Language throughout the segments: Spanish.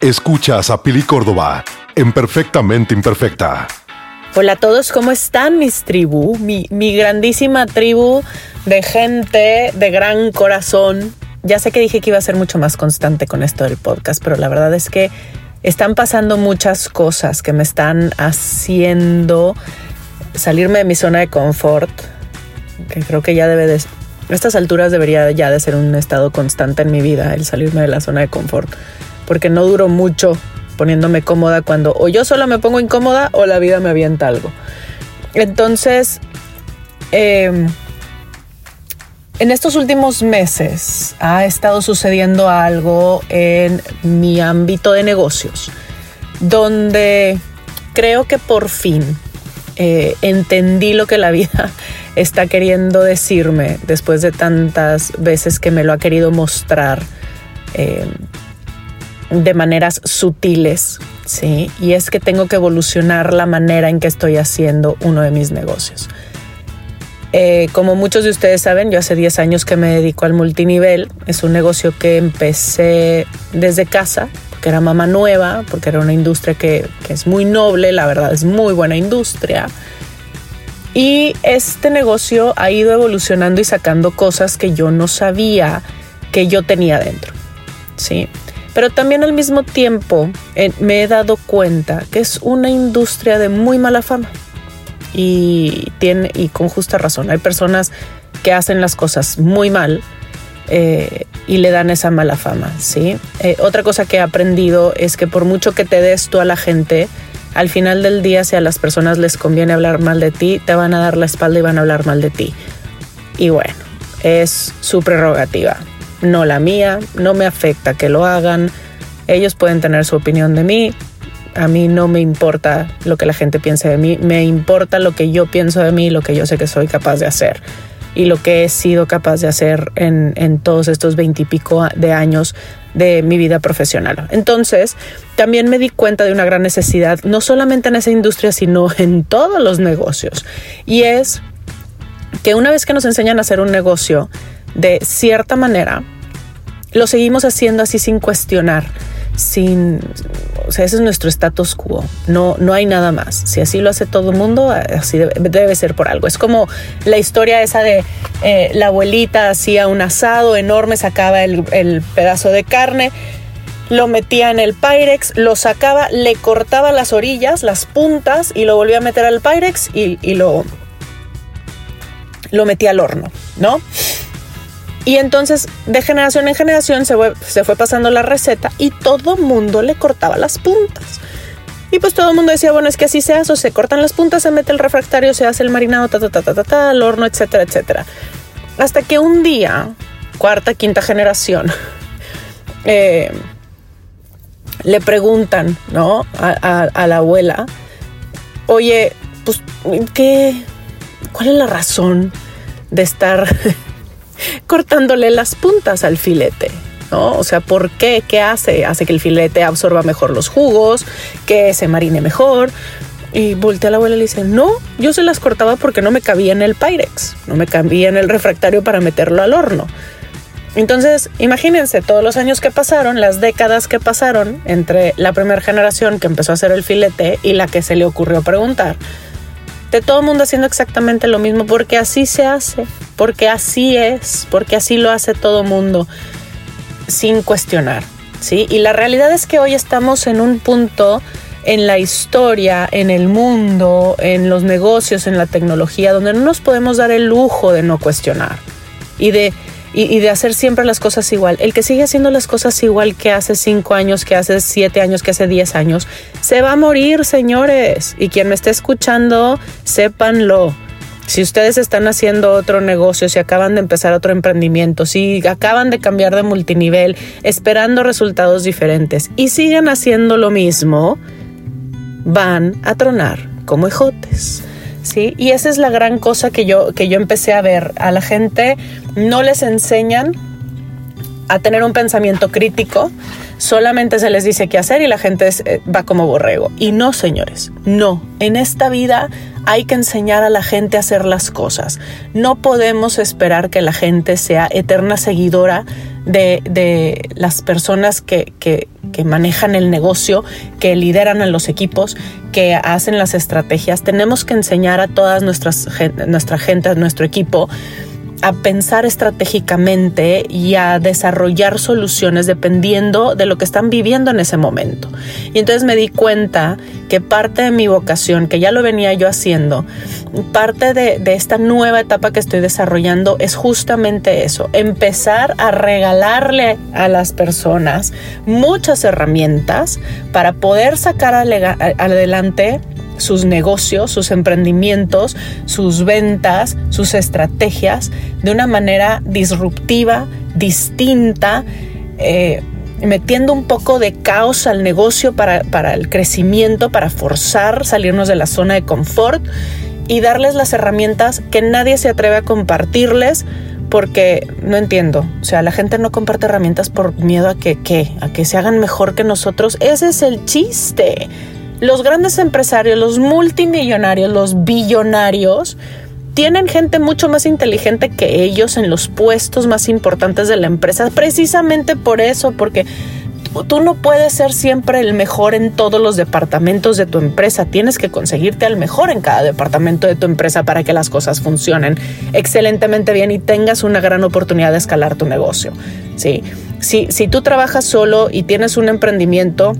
Escuchas a Pili Córdoba en Perfectamente Imperfecta. Hola a todos, ¿cómo están mis tribu? Mi, mi grandísima tribu de gente de gran corazón. Ya sé que dije que iba a ser mucho más constante con esto del podcast, pero la verdad es que están pasando muchas cosas que me están haciendo salirme de mi zona de confort, que creo que ya debe de... A estas alturas debería ya de ser un estado constante en mi vida, el salirme de la zona de confort porque no duro mucho poniéndome cómoda cuando o yo sola me pongo incómoda o la vida me avienta algo. Entonces, em, en estos últimos meses ha estado sucediendo algo en mi ámbito de negocios, donde creo que por fin eh, entendí lo que la vida está queriendo decirme después de tantas veces que me lo ha querido mostrar. Em, de maneras sutiles, ¿sí? Y es que tengo que evolucionar la manera en que estoy haciendo uno de mis negocios. Eh, como muchos de ustedes saben, yo hace 10 años que me dedico al multinivel. Es un negocio que empecé desde casa, porque era mamá nueva, porque era una industria que, que es muy noble, la verdad es muy buena industria. Y este negocio ha ido evolucionando y sacando cosas que yo no sabía que yo tenía dentro. ¿sí? Pero también al mismo tiempo eh, me he dado cuenta que es una industria de muy mala fama. Y, tiene, y con justa razón. Hay personas que hacen las cosas muy mal eh, y le dan esa mala fama. ¿sí? Eh, otra cosa que he aprendido es que por mucho que te des tú a la gente, al final del día, si a las personas les conviene hablar mal de ti, te van a dar la espalda y van a hablar mal de ti. Y bueno, es su prerrogativa no la mía, no me afecta que lo hagan, ellos pueden tener su opinión de mí, a mí no me importa lo que la gente piense de mí, me importa lo que yo pienso de mí, lo que yo sé que soy capaz de hacer y lo que he sido capaz de hacer en, en todos estos veintipico de años de mi vida profesional. Entonces, también me di cuenta de una gran necesidad, no solamente en esa industria, sino en todos los negocios. Y es que una vez que nos enseñan a hacer un negocio, de cierta manera, lo seguimos haciendo así sin cuestionar, sin, o sea, ese es nuestro status quo, no, no hay nada más. Si así lo hace todo el mundo, así debe, ser por algo. Es como la historia esa de eh, la abuelita hacía un asado enorme, sacaba el, pedazo de carne, lo metía en el Pyrex, lo sacaba, le cortaba las orillas, las puntas y lo volvía a meter al Pyrex y, y lo, lo metía al horno, ¿no? Y entonces de generación en generación se fue, se fue pasando la receta y todo mundo le cortaba las puntas. Y pues todo el mundo decía, bueno, es que así se hace, o se cortan las puntas, se mete el refractario, se hace el marinado, ta, ta, ta, ta, ta, ta horno, etcétera, etcétera. Hasta que un día, cuarta, quinta generación, eh, le preguntan, ¿no? A, a, la abuela, oye, pues, ¿qué? ¿Cuál es la razón de estar cortándole las puntas al filete. ¿No? O sea, ¿por qué? ¿Qué hace? Hace que el filete absorba mejor los jugos, que se marine mejor. Y voltea a la abuela y le dice, no, yo se las cortaba porque no me cabía en el Pyrex, no me cabía en el refractario para meterlo al horno. Entonces, imagínense todos los años que pasaron, las décadas que pasaron entre la primera generación que empezó a hacer el filete y la que se le ocurrió preguntar de todo el mundo haciendo exactamente lo mismo, porque así se hace, porque así es, porque así lo hace todo mundo, sin cuestionar, ¿sí? Y la realidad es que hoy estamos en un punto en la historia, en el mundo, en los negocios, en la tecnología, donde no nos podemos dar el lujo de no cuestionar y de y, de hacer siempre las cosas igual. El que sigue haciendo las cosas igual que hace cinco años, que hace siete años, que hace diez años, se va a morir, señores. Y quien me esté escuchando, sépanlo. Si ustedes están haciendo otro negocio, si acaban de empezar otro emprendimiento, si acaban de cambiar de multinivel, esperando resultados diferentes y siguen haciendo lo mismo, van a tronar como ejotes. ¿Sí? Y esa es la gran cosa que yo, que yo empecé a ver. A la gente no les enseñan a tener un pensamiento crítico, solamente se les dice qué hacer y la gente eh, va como borrego. Y no, señores, no. En esta vida hay que enseñar a la gente a hacer las cosas. No podemos esperar que la gente sea eterna seguidora de, las personas que, que, manejan el negocio, que lideran a los equipos, que hacen las estrategias. Tenemos que enseñar a todas nuestra gente, a nuestro equipo, a pensar estratégicamente y a desarrollar soluciones dependiendo de lo que están viviendo en ese momento. Y entonces me di cuenta que parte de mi vocación, que ya lo venía yo haciendo, parte de, esta nueva etapa que estoy desarrollando es justamente eso, empezar a regalarle a las personas muchas herramientas para poder sacar adelante sus negocios, sus emprendimientos, sus ventas, sus estrategias de una manera disruptiva, distinta, eh, metiendo un poco de caos al negocio para, para el crecimiento, para forzar salirnos de la zona de confort y darles las herramientas que nadie se atreve a compartirles porque no entiendo, o sea, la gente no comparte herramientas por miedo a que, a que se hagan mejor que nosotros. Ese es el chiste. Los grandes empresarios, los multimillonarios, los billonarios, tienen gente mucho más inteligente que ellos en los puestos más importantes de la empresa, precisamente por eso, porque tú no puedes ser siempre el mejor en todos los departamentos de tu empresa. Tienes que conseguirte al mejor en cada departamento de tu empresa para que las cosas funcionen excelentemente bien y tengas una gran oportunidad de escalar tu negocio. ¿sí? Si, si tú trabajas solo y tienes un emprendimiento,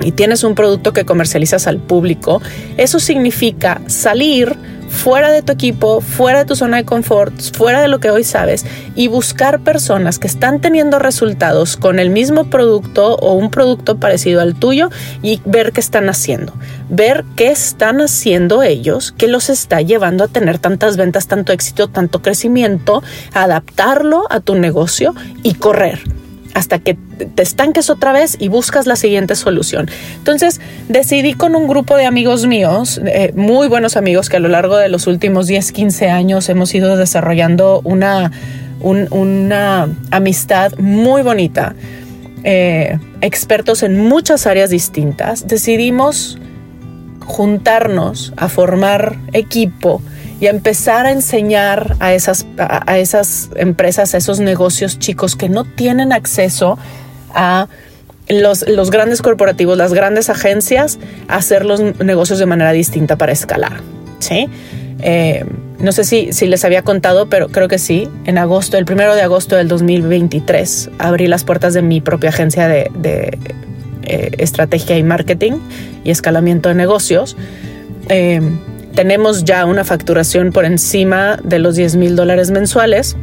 y tienes un producto que comercializas al público, eso significa salir fuera de tu equipo, fuera de tu zona de confort, fuera de lo que hoy sabes y buscar personas que están teniendo resultados con el mismo producto o un producto parecido al tuyo y ver qué están haciendo, ver qué están haciendo ellos, que los está llevando a tener tantas ventas, tanto éxito, tanto crecimiento, adaptarlo a tu negocio y correr hasta que te estanques otra vez y buscas la siguiente solución. Entonces decidí con un grupo de amigos míos, eh, muy buenos amigos que a lo largo de los últimos 10, 15 años hemos ido desarrollando una, una amistad muy bonita, eh, expertos en muchas áreas distintas, decidimos juntarnos a formar equipo y a empezar a enseñar a esas, a, esas empresas, a esos negocios chicos que no tienen acceso a los, los, grandes corporativos, las grandes agencias, a hacer los negocios de manera distinta para escalar. ¿sí? Eh, no sé si, si les había contado, pero creo que sí. En agosto, el primero de agosto del 2023, abrí las puertas de mi propia agencia de, eh, estrategia y marketing y escalamiento de negocios. Eh, tenemos ya una facturación por encima de los 10 mil dólares mensuales,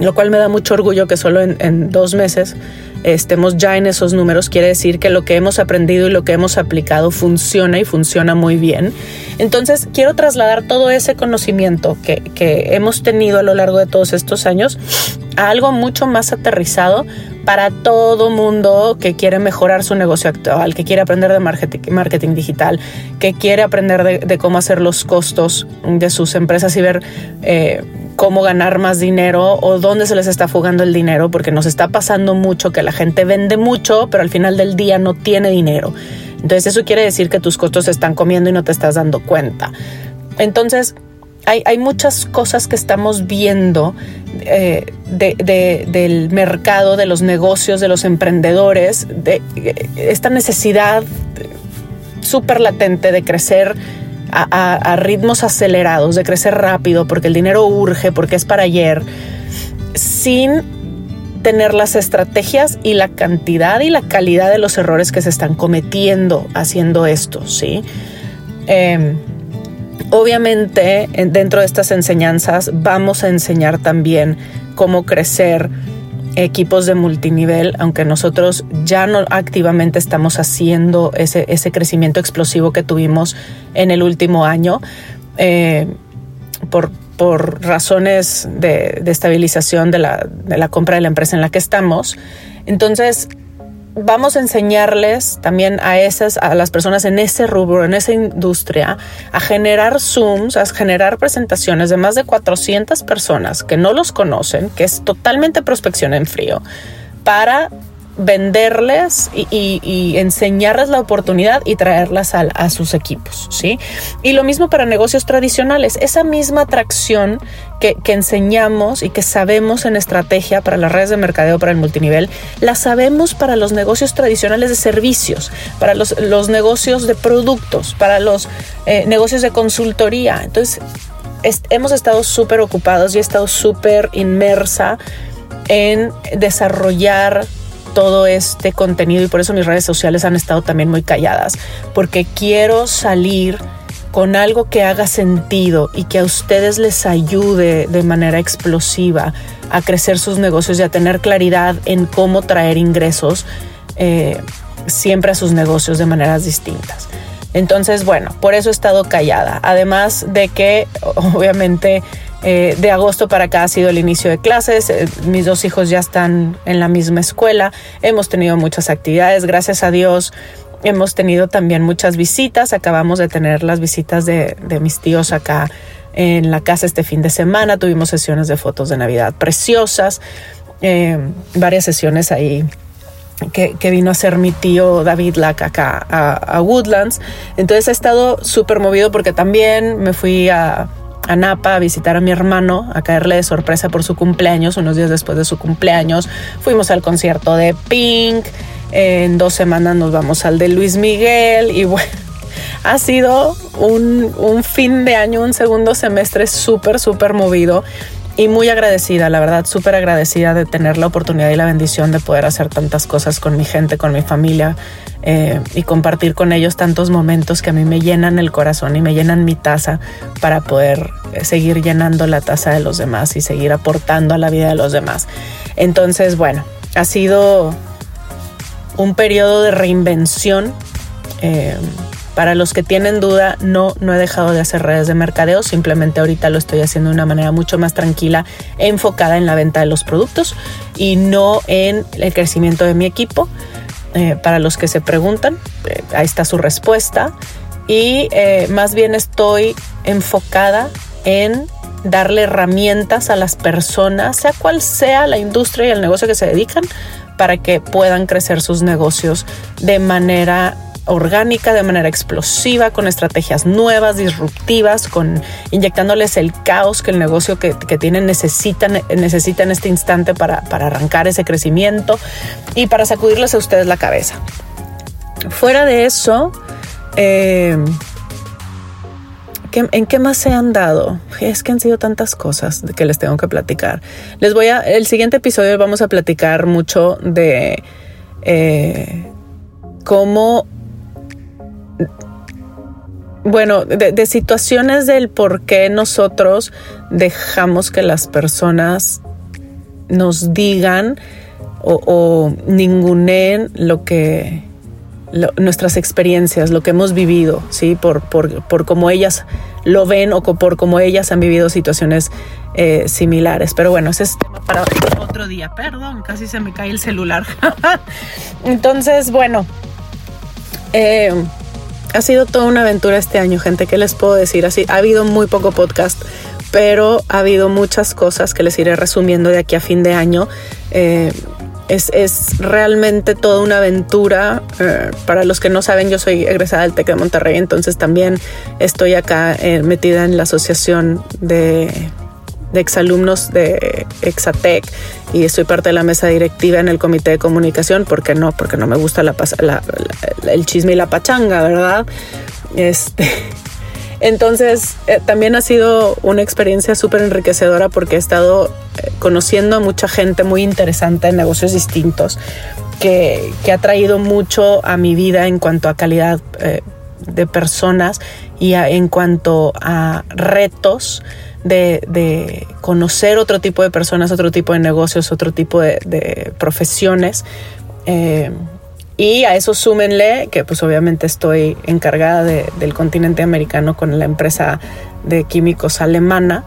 lo cual me da mucho orgullo que solo en, dos meses estemos ya en esos números. Quiere decir que lo que hemos aprendido y lo que hemos aplicado funciona y funciona muy bien. Entonces, quiero trasladar todo ese conocimiento que, que hemos tenido a lo largo de todos estos años a algo mucho más aterrizado para todo mundo que quiere mejorar su negocio actual, que quiere aprender de marketing, digital, que quiere aprender de, cómo hacer los costos de sus empresas y ver eh, cómo ganar más dinero o dónde se les está fugando el dinero, porque nos está pasando mucho que la gente vende mucho, pero al final del día no tiene dinero. Entonces eso quiere decir que tus costos se están comiendo y no te estás dando cuenta. Entonces, hay, muchas cosas que estamos viendo eh, del mercado, de los negocios, de los emprendedores, de eh, esta necesidad súper latente de crecer a, ritmos acelerados, de crecer rápido, porque el dinero urge, porque es para ayer, sin tener las estrategias y la cantidad y la calidad de los errores que se están cometiendo haciendo esto, ¿sí? Em, Obviamente, dentro de estas enseñanzas vamos a enseñar también cómo crecer equipos de multinivel, aunque nosotros ya no activamente estamos haciendo ese, crecimiento explosivo que tuvimos en el último año, eh, por, razones de, estabilización de la, de la compra de la empresa en la que estamos. Entonces, vamos a enseñarles también a esas, a las personas en ese rubro, en esa industria, a generar Zooms, a generar presentaciones de más de 400 personas que no los conocen, que es totalmente prospección en frío, para venderles y, enseñarles la oportunidad y traerlas a, sus equipos, ¿sí? Y lo mismo para negocios tradicionales, esa misma atracción que, enseñamos y que sabemos en estrategia para las redes de mercadeo, para el multinivel, la sabemos para los negocios tradicionales de servicios, para los, negocios de productos, para los eh, negocios de consultoría. Entonces, hemos estado súper ocupados y he estado súper inmersa en desarrollar todo este contenido y por eso mis redes sociales han estado también muy calladas, porque quiero salir con algo que haga sentido y que a ustedes les ayude de manera explosiva a crecer sus negocios y a tener claridad en cómo traer ingresos eh, siempre a sus negocios de maneras distintas. Entonces, bueno, por eso he estado callada. Además de que, obviamente, eh, de agosto para acá ha sido el inicio de clases. Eh, mis dos hijos ya están en la misma escuela. Hemos tenido muchas actividades. Gracias a Dios hemos tenido también muchas visitas. Acabamos de tener las visitas de, mis tíos acá en la casa este fin de semana. Tuvimos sesiones de fotos de Navidad preciosas. Eh, varias sesiones ahí que, vino a ser mi tío David Lack acá a, Woodlands. Entonces he estado súper movido porque también me fui a, Napa a visitar a mi hermano, a caerle de sorpresa por su cumpleaños, unos días después de su cumpleaños. Fuimos al concierto de Pink. En dos semanas nos vamos al de Luis Miguel y bueno. Ha sido un, un fin de año, un segundo semestre súper, súper movido y muy agradecida, la verdad, súper agradecida de tener la oportunidad y la bendición de poder hacer tantas cosas con mi gente, con mi familia eh, y compartir con ellos tantos momentos que a mí me llenan el corazón y me llenan mi taza para poder eh, seguir llenando la taza de los demás y seguir aportando a la vida de los demás. Entonces, bueno, ha sido un periodo de reinvención. Eh, para los que tienen duda, no, no he dejado de hacer redes de mercadeo, simplemente ahorita lo estoy haciendo de una manera mucho más tranquila, enfocada en la venta de los productos y no en el crecimiento de mi equipo. Eh, para los que se preguntan, eh, ahí está su respuesta. Y eh, más bien estoy enfocada en darle herramientas a las personas, sea cual sea la industria y el negocio que se dedican, para que puedan crecer sus negocios de manera orgánica, de manera explosiva, con estrategias nuevas, disruptivas, con inyectándoles el caos que el negocio que, tienen necesita en este instante para, arrancar ese crecimiento y para sacudirles a ustedes la cabeza. Fuera de eso, eh, ¿En qué más se han dado? Es que han sido tantas cosas que les tengo que platicar. Les voy a. El siguiente episodio vamos a platicar mucho de eh, cómo bueno, de, situaciones del por qué nosotros dejamos que las personas nos digan o, o ninguneen lo que nuestras experiencias, lo que hemos vivido, sí, por, por, por cómo ellas lo ven o por cómo ellas han vivido situaciones eh, similares. Pero bueno, ese es tema para otro día. Perdón, casi se me cae el celular. Entonces, bueno. Eh, ha sido toda una aventura este año, gente. ¿Qué les puedo decir? Así, ha habido muy poco podcast, pero ha habido muchas cosas que les iré resumiendo de aquí a fin de año. Eh, es, realmente toda una aventura. Eh, para los que no saben, yo soy egresada del TEC de Monterrey, entonces también estoy acá eh, metida en la asociación de de exalumnos de Exatec y soy parte de la mesa directiva en el comité de comunicación, porque no, porque no me gusta la, el chisme y la pachanga, ¿verdad? Este, entonces, eh, también ha sido una experiencia súper enriquecedora porque he estado eh, conociendo a mucha gente muy interesante en negocios distintos que, que, ha traído mucho a mi vida en cuanto a calidad eh, de personas y en cuanto a retos de, conocer otro tipo de personas, otro tipo de negocios, otro tipo de, profesiones. Eh, y a eso súmenle que pues obviamente estoy encargada del continente americano con la empresa de químicos alemana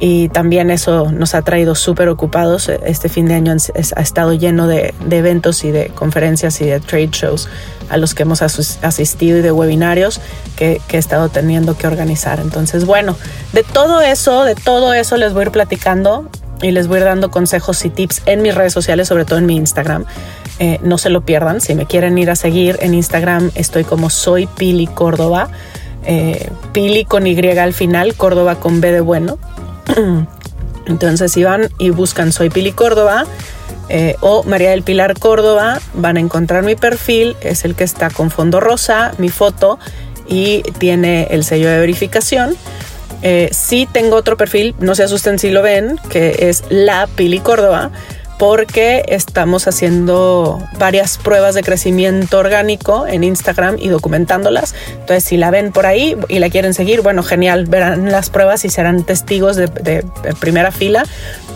y también eso nos ha traído súper ocupados. Este fin de año ha estado lleno de, eventos y de conferencias y de trade shows a los que hemos asistido y de webinarios que, he estado teniendo que organizar. Entonces, bueno, de todo eso, de todo eso les voy a ir platicando y les voy a ir dando consejos y tips en mis redes sociales, sobre todo en mi Instagram. Eh, no se lo pierdan. Si me quieren ir a seguir en Instagram, estoy como soy Pili Córdoba. Eh, Pili con Y al final, Córdoba con B de bueno. Entonces, si van y buscan Soy Pili Córdoba eh, o María del Pilar Córdoba, van a encontrar mi perfil. Es el que está con fondo rosa, mi foto y tiene el sello de verificación. Eh, sí tengo otro perfil, no se asusten si lo ven, que es La Pili Córdoba porque estamos haciendo varias pruebas de crecimiento orgánico en Instagram y documentándolas. Entonces, si la ven por ahí y la quieren seguir, bueno, genial, verán las pruebas y serán testigos de, primera fila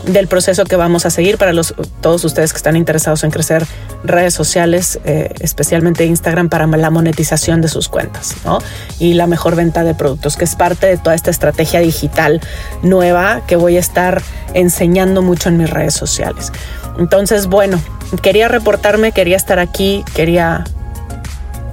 del proceso que vamos a seguir para los, todos ustedes que están interesados en crecer redes sociales, eh, especialmente Instagram, para la monetización de sus cuentas ¿no? y la mejor venta de productos, que es parte de toda esta estrategia digital nueva que voy a estar enseñando mucho en mis redes sociales. Entonces, bueno, quería reportarme, quería estar aquí, quería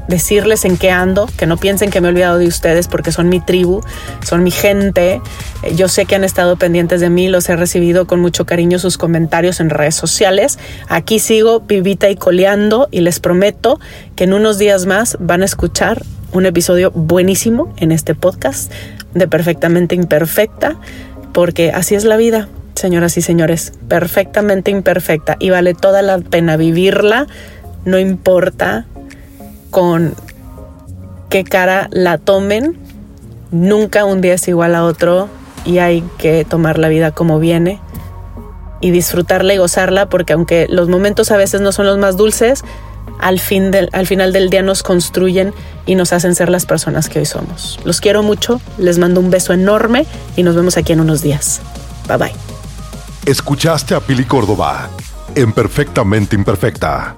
decirles en qué ando, que no piensen que me he olvidado de ustedes porque son mi tribu, son mi gente. Eh, yo sé que han estado pendientes de mí, los he recibido con mucho cariño sus comentarios en redes sociales. Aquí sigo vivita y coleando y les prometo que en unos días más van a escuchar un episodio buenísimo en este podcast de Perfectamente Imperfecta, porque así es la vida señoras y señores, perfectamente imperfecta y vale toda la pena vivirla, no importa con qué cara la tomen, nunca un día es igual a otro y hay que tomar la vida como viene y disfrutarla y gozarla porque aunque los momentos a veces no son los más dulces, al, fin del, al final del día nos construyen y nos hacen ser las personas que hoy somos. Los quiero mucho, les mando un beso enorme y nos vemos aquí en unos días. Bye bye. Escuchaste a Pili Córdoba en Perfectamente Imperfecta.